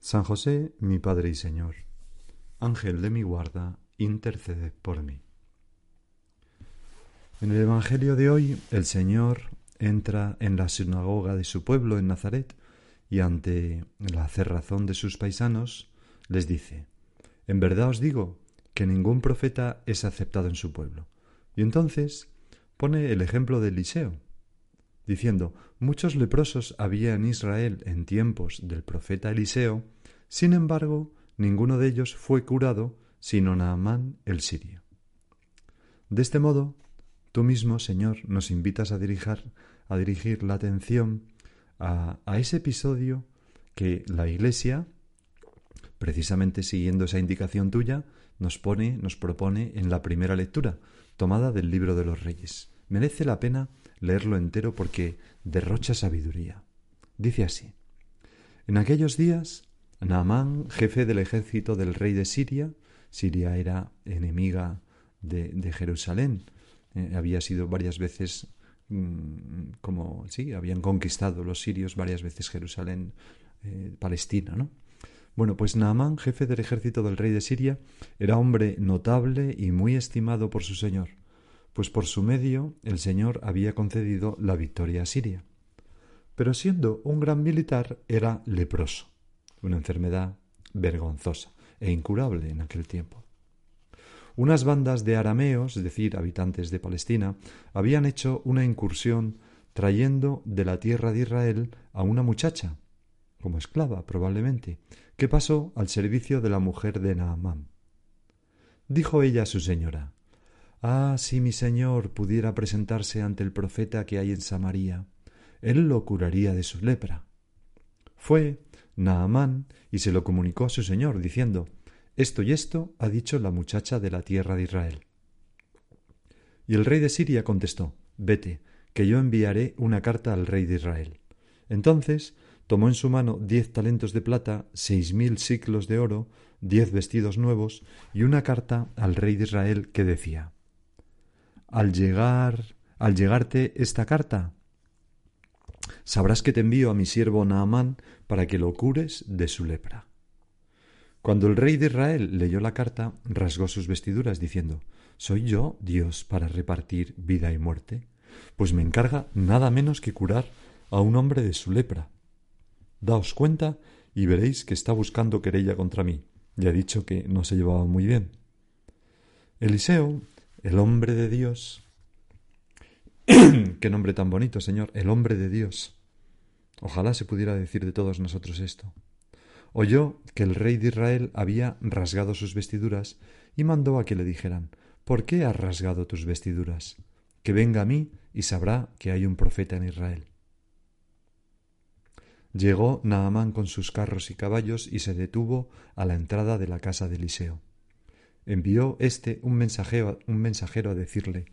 San José, mi Padre y Señor, Ángel de mi guarda, intercede por mí. En el Evangelio de hoy, el Señor entra en la sinagoga de su pueblo en Nazaret y ante la cerrazón de sus paisanos les dice, En verdad os digo que ningún profeta es aceptado en su pueblo. Y entonces pone el ejemplo de Eliseo, diciendo, muchos leprosos había en Israel en tiempos del profeta Eliseo, sin embargo, ninguno de ellos fue curado, sino Naamán el sirio. De este modo, tú mismo, Señor, nos invitas a dirigir, a dirigir la atención a, a ese episodio que la Iglesia, precisamente siguiendo esa indicación tuya, nos pone, nos propone en la primera lectura, tomada del libro de los Reyes. Merece la pena leerlo entero porque derrocha sabiduría. Dice así: En aquellos días, Naamán, jefe del ejército del rey de Siria, Siria era enemiga de, Jerusalén, eh, había sido varias veces mm, como sí, habían conquistado los sirios varias veces Jerusalén, eh, Palestina, ¿no? Bueno, pues Naamán, jefe del ejército del rey de Siria, era hombre notable y muy estimado por su señor pues por su medio el Señor había concedido la victoria a Siria. Pero siendo un gran militar era leproso, una enfermedad vergonzosa e incurable en aquel tiempo. Unas bandas de arameos, es decir, habitantes de Palestina, habían hecho una incursión trayendo de la tierra de Israel a una muchacha, como esclava probablemente, que pasó al servicio de la mujer de Naamán. Dijo ella a su señora Ah, si mi señor pudiera presentarse ante el profeta que hay en Samaria, él lo curaría de su lepra. Fue Naamán y se lo comunicó a su señor, diciendo Esto y esto ha dicho la muchacha de la tierra de Israel. Y el rey de Siria contestó Vete, que yo enviaré una carta al rey de Israel. Entonces tomó en su mano diez talentos de plata, seis mil siclos de oro, diez vestidos nuevos y una carta al rey de Israel que decía al llegar, al llegarte esta carta, sabrás que te envío a mi siervo Naamán para que lo cures de su lepra. Cuando el rey de Israel leyó la carta, rasgó sus vestiduras, diciendo ¿Soy yo Dios para repartir vida y muerte? Pues me encarga nada menos que curar a un hombre de su lepra. Daos cuenta y veréis que está buscando querella contra mí. Ya ha dicho que no se llevaba muy bien. Eliseo el hombre de Dios. Qué nombre tan bonito, Señor, el hombre de Dios. Ojalá se pudiera decir de todos nosotros esto. Oyó que el rey de Israel había rasgado sus vestiduras y mandó a que le dijeran ¿Por qué has rasgado tus vestiduras? Que venga a mí y sabrá que hay un profeta en Israel. Llegó Naamán con sus carros y caballos y se detuvo a la entrada de la casa de Eliseo envió éste un mensajero, un mensajero a decirle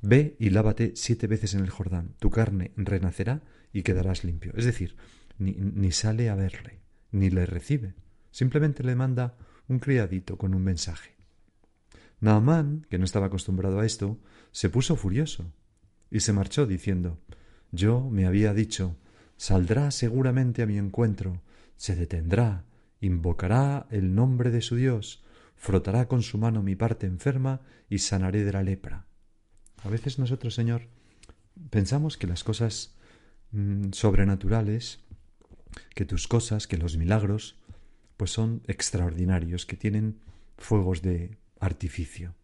Ve y lávate siete veces en el Jordán, tu carne renacerá y quedarás limpio. Es decir, ni, ni sale a verle, ni le recibe, simplemente le manda un criadito con un mensaje. Naamán, que no estaba acostumbrado a esto, se puso furioso y se marchó diciendo Yo me había dicho saldrá seguramente a mi encuentro, se detendrá, invocará el nombre de su Dios, frotará con su mano mi parte enferma y sanaré de la lepra. A veces nosotros, Señor, pensamos que las cosas mm, sobrenaturales, que tus cosas, que los milagros, pues son extraordinarios, que tienen fuegos de artificio,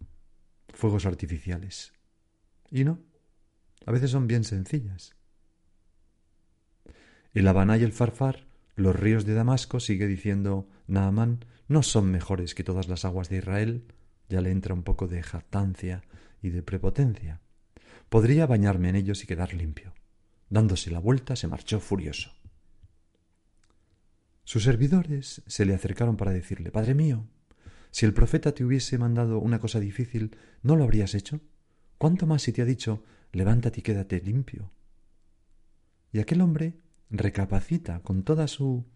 fuegos artificiales. Y no, a veces son bien sencillas. El Habaná y el Farfar, los ríos de Damasco, sigue diciendo Naamán, no son mejores que todas las aguas de Israel, ya le entra un poco de jactancia y de prepotencia. Podría bañarme en ellos y quedar limpio. Dándose la vuelta, se marchó furioso. Sus servidores se le acercaron para decirle Padre mío, si el profeta te hubiese mandado una cosa difícil, ¿no lo habrías hecho? ¿Cuánto más si te ha dicho levántate y quédate limpio? Y aquel hombre recapacita con toda su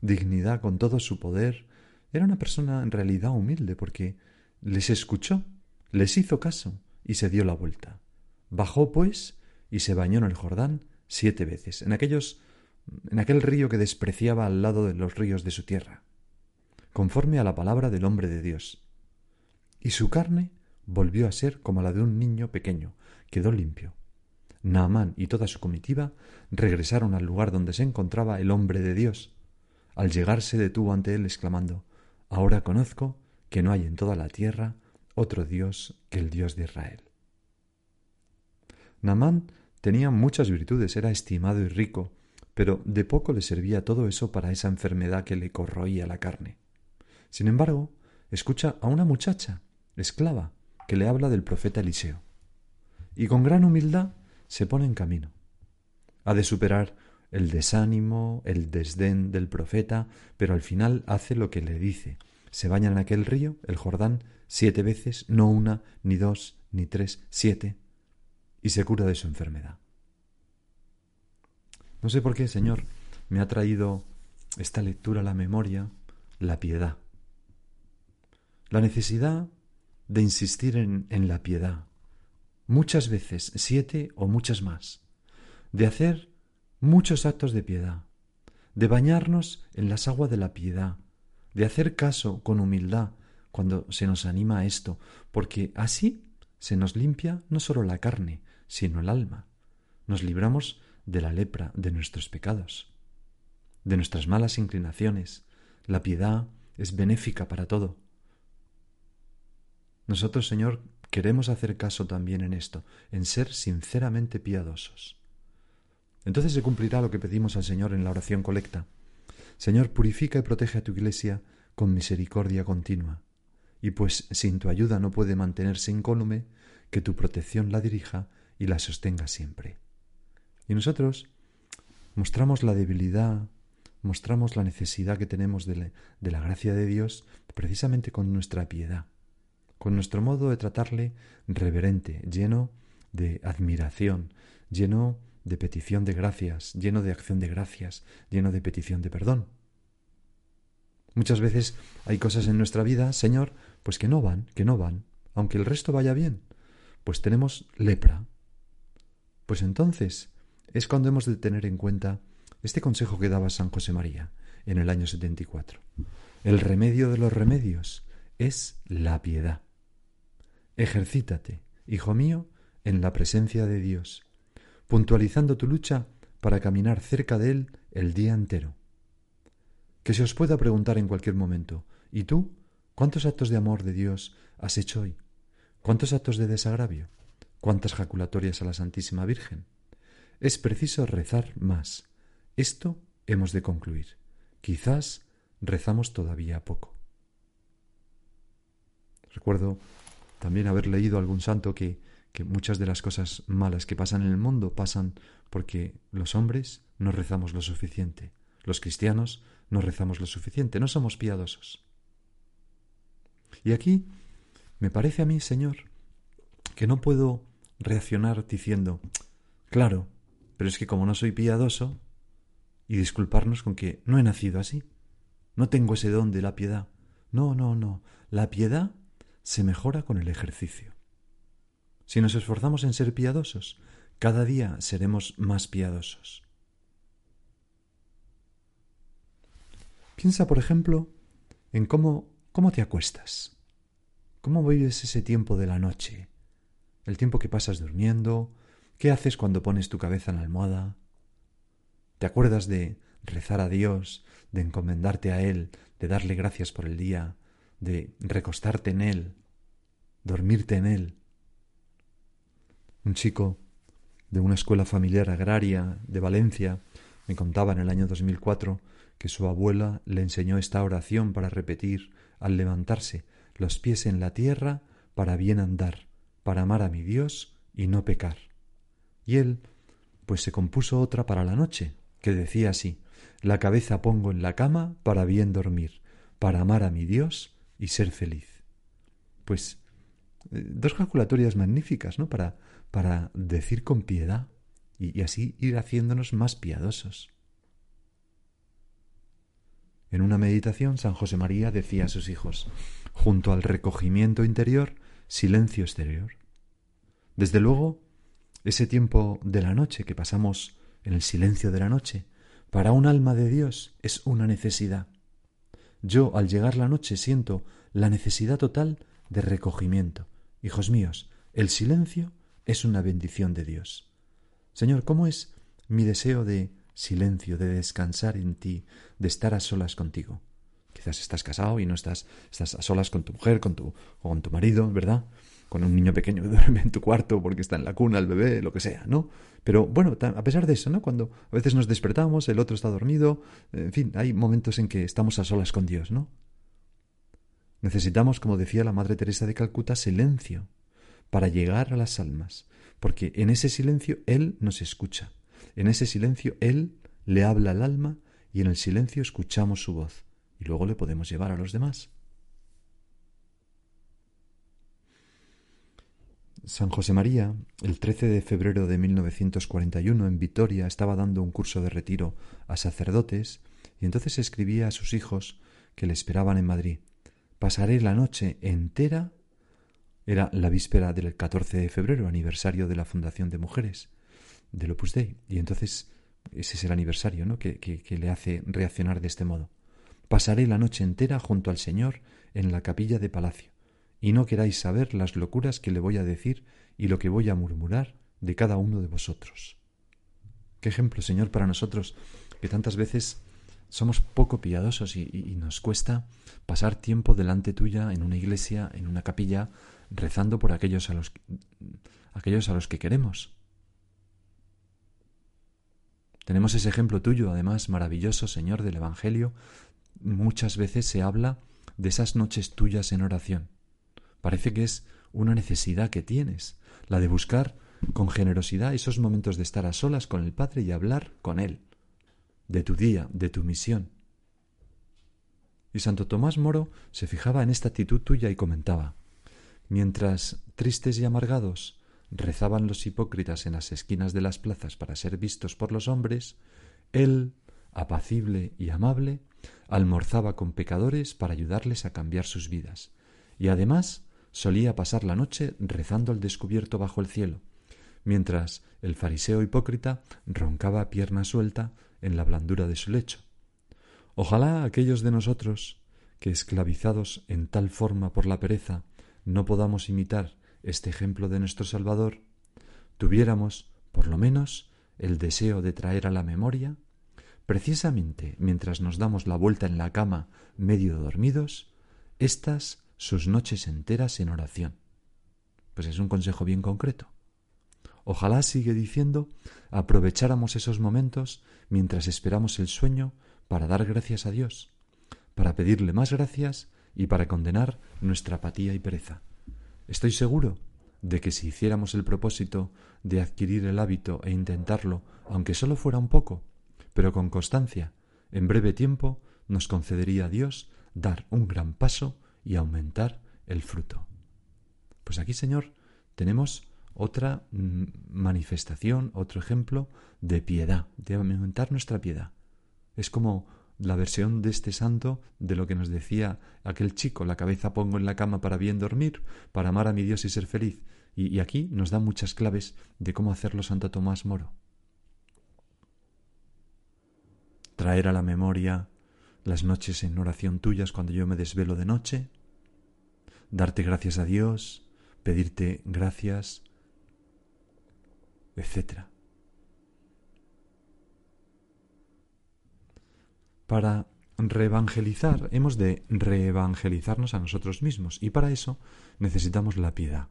dignidad, con todo su poder. Era una persona en realidad humilde porque les escuchó, les hizo caso y se dio la vuelta. Bajó, pues, y se bañó en el Jordán siete veces, en aquellos en aquel río que despreciaba al lado de los ríos de su tierra, conforme a la palabra del hombre de Dios. Y su carne volvió a ser como la de un niño pequeño, quedó limpio. Naamán y toda su comitiva regresaron al lugar donde se encontraba el hombre de Dios. Al llegar se detuvo ante él exclamando Ahora conozco que no hay en toda la tierra otro Dios que el Dios de Israel. Naamán tenía muchas virtudes, era estimado y rico, pero de poco le servía todo eso para esa enfermedad que le corroía la carne. Sin embargo, escucha a una muchacha, esclava, que le habla del profeta Eliseo, y con gran humildad se pone en camino. Ha de superar el desánimo, el desdén del profeta, pero al final hace lo que le dice. Se baña en aquel río, el Jordán, siete veces, no una, ni dos, ni tres, siete, y se cura de su enfermedad. No sé por qué, Señor, me ha traído esta lectura a la memoria la piedad. La necesidad de insistir en, en la piedad. Muchas veces, siete o muchas más. De hacer muchos actos de piedad. De bañarnos en las aguas de la piedad. De hacer caso con humildad cuando se nos anima a esto, porque así se nos limpia no solo la carne, sino el alma. Nos libramos de la lepra de nuestros pecados, de nuestras malas inclinaciones. La piedad es benéfica para todo. Nosotros, Señor, queremos hacer caso también en esto, en ser sinceramente piadosos. Entonces se cumplirá lo que pedimos al Señor en la oración colecta. Señor, purifica y protege a tu iglesia con misericordia continua. Y pues sin tu ayuda no puede mantenerse incólume, que tu protección la dirija y la sostenga siempre. Y nosotros mostramos la debilidad, mostramos la necesidad que tenemos de la, gracia de Dios precisamente con nuestra piedad, con nuestro modo de tratarle reverente, lleno de admiración, lleno de petición de gracias, lleno de acción de gracias, lleno de petición de perdón. Muchas veces hay cosas en nuestra vida, Señor, pues que no van, que no van, aunque el resto vaya bien, pues tenemos lepra. Pues entonces es cuando hemos de tener en cuenta este consejo que daba San José María en el año 74. El remedio de los remedios es la piedad. Ejercítate, hijo mío, en la presencia de Dios, puntualizando tu lucha para caminar cerca de Él el día entero. Que se os pueda preguntar en cualquier momento, ¿y tú? ¿Cuántos actos de amor de Dios has hecho hoy? ¿Cuántos actos de desagravio? ¿Cuántas jaculatorias a la Santísima Virgen? Es preciso rezar más. Esto hemos de concluir. Quizás rezamos todavía poco. Recuerdo también haber leído algún santo que, que muchas de las cosas malas que pasan en el mundo pasan porque los hombres no rezamos lo suficiente, los cristianos no rezamos lo suficiente, no somos piadosos. Y aquí me parece a mí, Señor, que no puedo reaccionar diciendo, claro, pero es que como no soy piadoso, y disculparnos con que no he nacido así, no tengo ese don de la piedad. No, no, no. La piedad se mejora con el ejercicio. Si nos esforzamos en ser piadosos, cada día seremos más piadosos. Piensa, por ejemplo, en cómo, cómo te acuestas, cómo vives ese tiempo de la noche, el tiempo que pasas durmiendo, ¿Qué haces cuando pones tu cabeza en la almohada? ¿Te acuerdas de rezar a Dios, de encomendarte a Él, de darle gracias por el día, de recostarte en Él, dormirte en Él? Un chico de una escuela familiar agraria de Valencia me contaba en el año 2004 que su abuela le enseñó esta oración para repetir al levantarse los pies en la tierra para bien andar, para amar a mi Dios y no pecar. Y él, pues se compuso otra para la noche, que decía así La cabeza pongo en la cama para bien dormir, para amar a mi Dios y ser feliz. Pues dos calculatorias magníficas, ¿no? Para, para decir con piedad y, y así ir haciéndonos más piadosos. En una meditación, San José María decía a sus hijos, junto al recogimiento interior, silencio exterior. Desde luego, ese tiempo de la noche que pasamos en el silencio de la noche, para un alma de Dios es una necesidad. Yo, al llegar la noche, siento la necesidad total de recogimiento. Hijos míos, el silencio es una bendición de Dios. Señor, ¿cómo es mi deseo de silencio, de descansar en ti, de estar a solas contigo? Quizás estás casado y no estás, estás a solas con tu mujer, con tu, o con tu marido, ¿verdad? Con un niño pequeño que duerme en tu cuarto porque está en la cuna, el bebé, lo que sea, ¿no? Pero bueno, a pesar de eso, ¿no? Cuando a veces nos despertamos, el otro está dormido, en fin, hay momentos en que estamos a solas con Dios, ¿no? Necesitamos, como decía la Madre Teresa de Calcuta, silencio para llegar a las almas, porque en ese silencio Él nos escucha, en ese silencio Él le habla al alma y en el silencio escuchamos su voz y luego le podemos llevar a los demás. San José María, el 13 de febrero de 1941 en Vitoria, estaba dando un curso de retiro a sacerdotes y entonces escribía a sus hijos que le esperaban en Madrid. Pasaré la noche entera. Era la víspera del 14 de febrero, aniversario de la Fundación de Mujeres del Opus Dei. Y entonces ese es el aniversario ¿no? que, que le hace reaccionar de este modo. Pasaré la noche entera junto al Señor en la capilla de palacio, y no queráis saber las locuras que le voy a decir y lo que voy a murmurar de cada uno de vosotros. Qué ejemplo, Señor, para nosotros, que tantas veces somos poco piadosos y, nos cuesta pasar tiempo delante tuya en una iglesia, en una capilla, rezando por aquellos a los, aquellos a los que queremos. Tenemos ese ejemplo tuyo, además maravilloso, Señor, del Evangelio, muchas veces se habla de esas noches tuyas en oración. Parece que es una necesidad que tienes, la de buscar con generosidad esos momentos de estar a solas con el Padre y hablar con Él, de tu día, de tu misión. Y Santo Tomás Moro se fijaba en esta actitud tuya y comentaba, mientras tristes y amargados rezaban los hipócritas en las esquinas de las plazas para ser vistos por los hombres, él, apacible y amable, almorzaba con pecadores para ayudarles a cambiar sus vidas, y además solía pasar la noche rezando al descubierto bajo el cielo, mientras el fariseo hipócrita roncaba pierna suelta en la blandura de su lecho. Ojalá aquellos de nosotros que, esclavizados en tal forma por la pereza, no podamos imitar este ejemplo de nuestro Salvador, tuviéramos, por lo menos, el deseo de traer a la memoria Precisamente mientras nos damos la vuelta en la cama medio dormidos, estas sus noches enteras en oración. Pues es un consejo bien concreto. Ojalá, sigue diciendo, aprovecháramos esos momentos mientras esperamos el sueño para dar gracias a Dios, para pedirle más gracias y para condenar nuestra apatía y pereza. Estoy seguro de que si hiciéramos el propósito de adquirir el hábito e intentarlo, aunque solo fuera un poco, pero con constancia, en breve tiempo nos concedería Dios dar un gran paso y aumentar el fruto. Pues aquí, Señor, tenemos otra mm, manifestación, otro ejemplo de piedad, de aumentar nuestra piedad. Es como la versión de este santo de lo que nos decía aquel chico, la cabeza pongo en la cama para bien dormir, para amar a mi Dios y ser feliz. Y, y aquí nos da muchas claves de cómo hacerlo Santo Tomás Moro. traer a la memoria las noches en oración tuyas cuando yo me desvelo de noche, darte gracias a Dios, pedirte gracias, etc. Para reevangelizar hemos de reevangelizarnos a nosotros mismos y para eso necesitamos la piedad.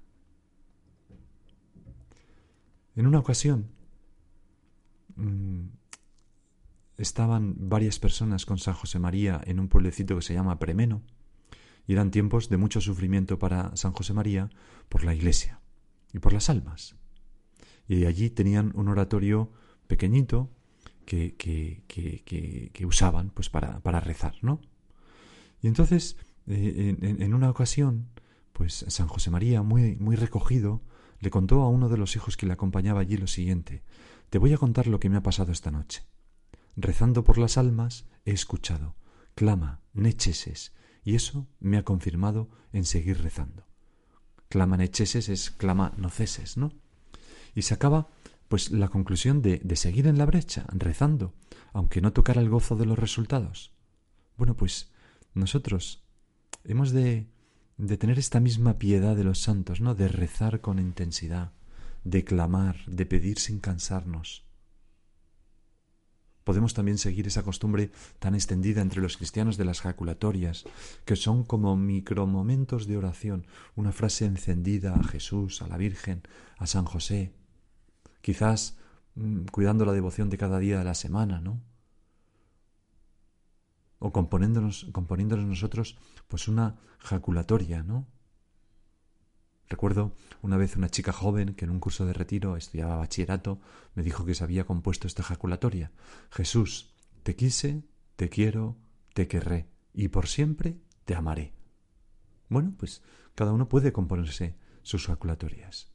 En una ocasión, mm, estaban varias personas con San José María en un pueblecito que se llama Premeno, y eran tiempos de mucho sufrimiento para San José María por la iglesia y por las almas. Y allí tenían un oratorio pequeñito que, que, usaban pues para, para, rezar, ¿no? Y entonces, eh, en, en, una ocasión, pues San José María, muy, muy recogido, le contó a uno de los hijos que le acompañaba allí lo siguiente Te voy a contar lo que me ha pasado esta noche. Rezando por las almas, he escuchado, clama, necheses, y eso me ha confirmado en seguir rezando. Clama necheses es clama no ceses, ¿no? Y se acaba, pues, la conclusión de, de seguir en la brecha, rezando, aunque no tocara el gozo de los resultados. Bueno, pues nosotros hemos de, de tener esta misma piedad de los santos, ¿no? De rezar con intensidad, de clamar, de pedir sin cansarnos. Podemos también seguir esa costumbre tan extendida entre los cristianos de las jaculatorias, que son como micromomentos de oración, una frase encendida a Jesús, a la Virgen, a San José, quizás mm, cuidando la devoción de cada día de la semana, ¿no? O componiéndonos, componiéndonos nosotros pues una jaculatoria, ¿no? Recuerdo una vez una chica joven que en un curso de retiro estudiaba bachillerato me dijo que se había compuesto esta jaculatoria. Jesús, te quise, te quiero, te querré y por siempre te amaré. Bueno, pues cada uno puede componerse sus jaculatorias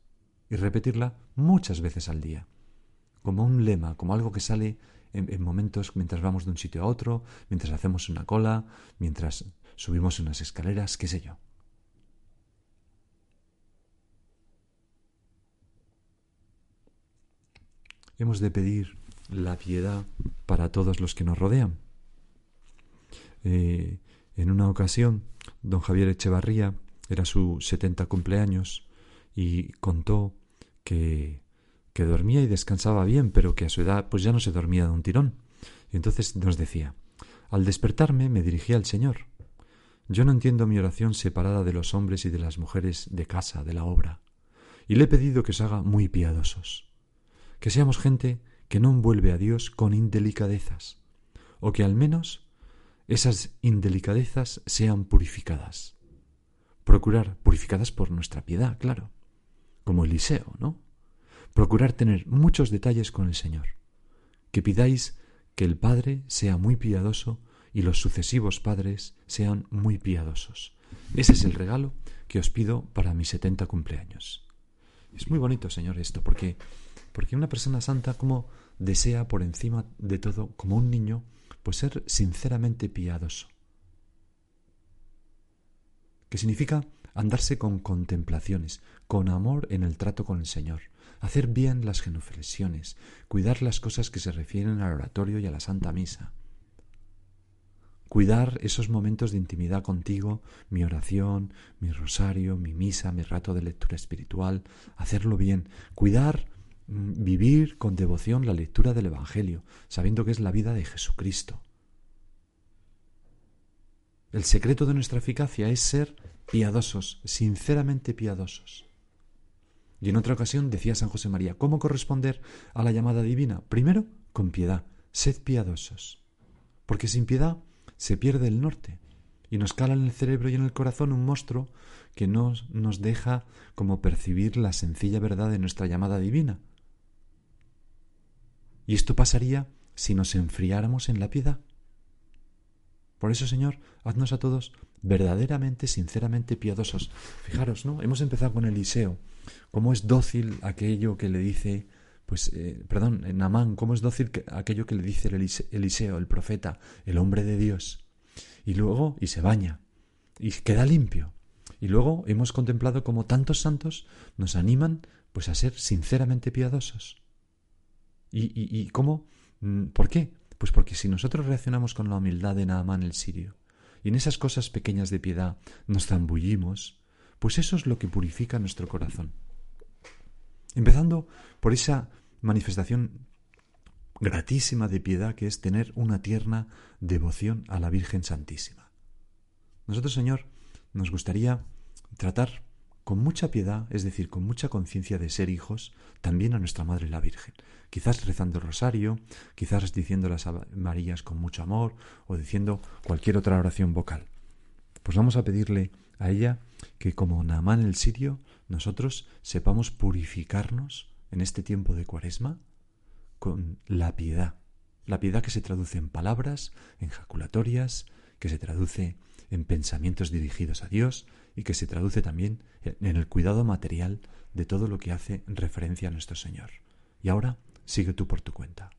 y repetirla muchas veces al día, como un lema, como algo que sale en, en, momentos mientras vamos de un sitio a otro, mientras hacemos una cola, mientras subimos unas escaleras, qué sé yo. Hemos de pedir la piedad para todos los que nos rodean. Eh, en una ocasión, don Javier Echevarría era su setenta cumpleaños y contó que, que dormía y descansaba bien, pero que a su edad pues ya no se dormía de un tirón. Y entonces nos decía, al despertarme me dirigí al Señor. Yo no entiendo mi oración separada de los hombres y de las mujeres de casa, de la obra, y le he pedido que os haga muy piadosos que seamos gente que no envuelve a Dios con indelicadezas, o que al menos esas indelicadezas sean purificadas. Procurar purificadas por nuestra piedad, claro, como Eliseo, ¿no? Procurar tener muchos detalles con el Señor. Que pidáis que el Padre sea muy piadoso y los sucesivos padres sean muy piadosos. Ese es el regalo que os pido para mis setenta cumpleaños. Es muy bonito, Señor, esto, porque porque una persona santa como desea por encima de todo, como un niño, pues ser sinceramente piadoso. Que significa andarse con contemplaciones, con amor en el trato con el Señor, hacer bien las genuflexiones, cuidar las cosas que se refieren al oratorio y a la Santa Misa, cuidar esos momentos de intimidad contigo, mi oración, mi rosario, mi misa, mi rato de lectura espiritual, hacerlo bien, cuidar vivir con devoción la lectura del Evangelio, sabiendo que es la vida de Jesucristo. El secreto de nuestra eficacia es ser piadosos, sinceramente piadosos. Y en otra ocasión decía San José María, ¿cómo corresponder a la llamada divina? Primero, con piedad, sed piadosos, porque sin piedad se pierde el norte y nos cala en el cerebro y en el corazón un monstruo que no nos deja como percibir la sencilla verdad de nuestra llamada divina, y esto pasaría si nos enfriáramos en la piedad. Por eso, Señor, haznos a todos verdaderamente, sinceramente piadosos. Fijaros, ¿no? Hemos empezado con Eliseo. Cómo es dócil aquello que le dice, pues, eh, perdón, Namán, cómo es dócil aquello que le dice Eliseo, el profeta, el hombre de Dios. Y luego, y se baña, y queda limpio. Y luego hemos contemplado cómo tantos santos nos animan, pues, a ser sinceramente piadosos. ¿Y, cómo? Mm, ¿Por qué? Pues porque si nosotros reaccionamos con la humildad de Naamán el sirio, y en esas cosas pequeñas de piedad nos zambullimos, pues eso es lo que purifica nuestro corazón. Empezando por esa manifestación gratísima de piedad que es tener una tierna devoción a la Virgen Santísima. Nosotros, Señor, nos gustaría tratar con mucha piedad, es decir, con mucha conciencia de ser hijos, también a nuestra Madre la Virgen. Quizás rezando el rosario, quizás diciendo las Marías con mucho amor o diciendo cualquier otra oración vocal. Pues vamos a pedirle a ella que como Naamán el sirio, nosotros sepamos purificarnos en este tiempo de cuaresma con la piedad, La piedad que se traduce en palabras, en jaculatorias, que se traduce en pensamientos dirigidos a Dios y que se traduce también en el cuidado material de todo lo que hace referencia a nuestro Señor. Y ahora sigue tú por tu cuenta.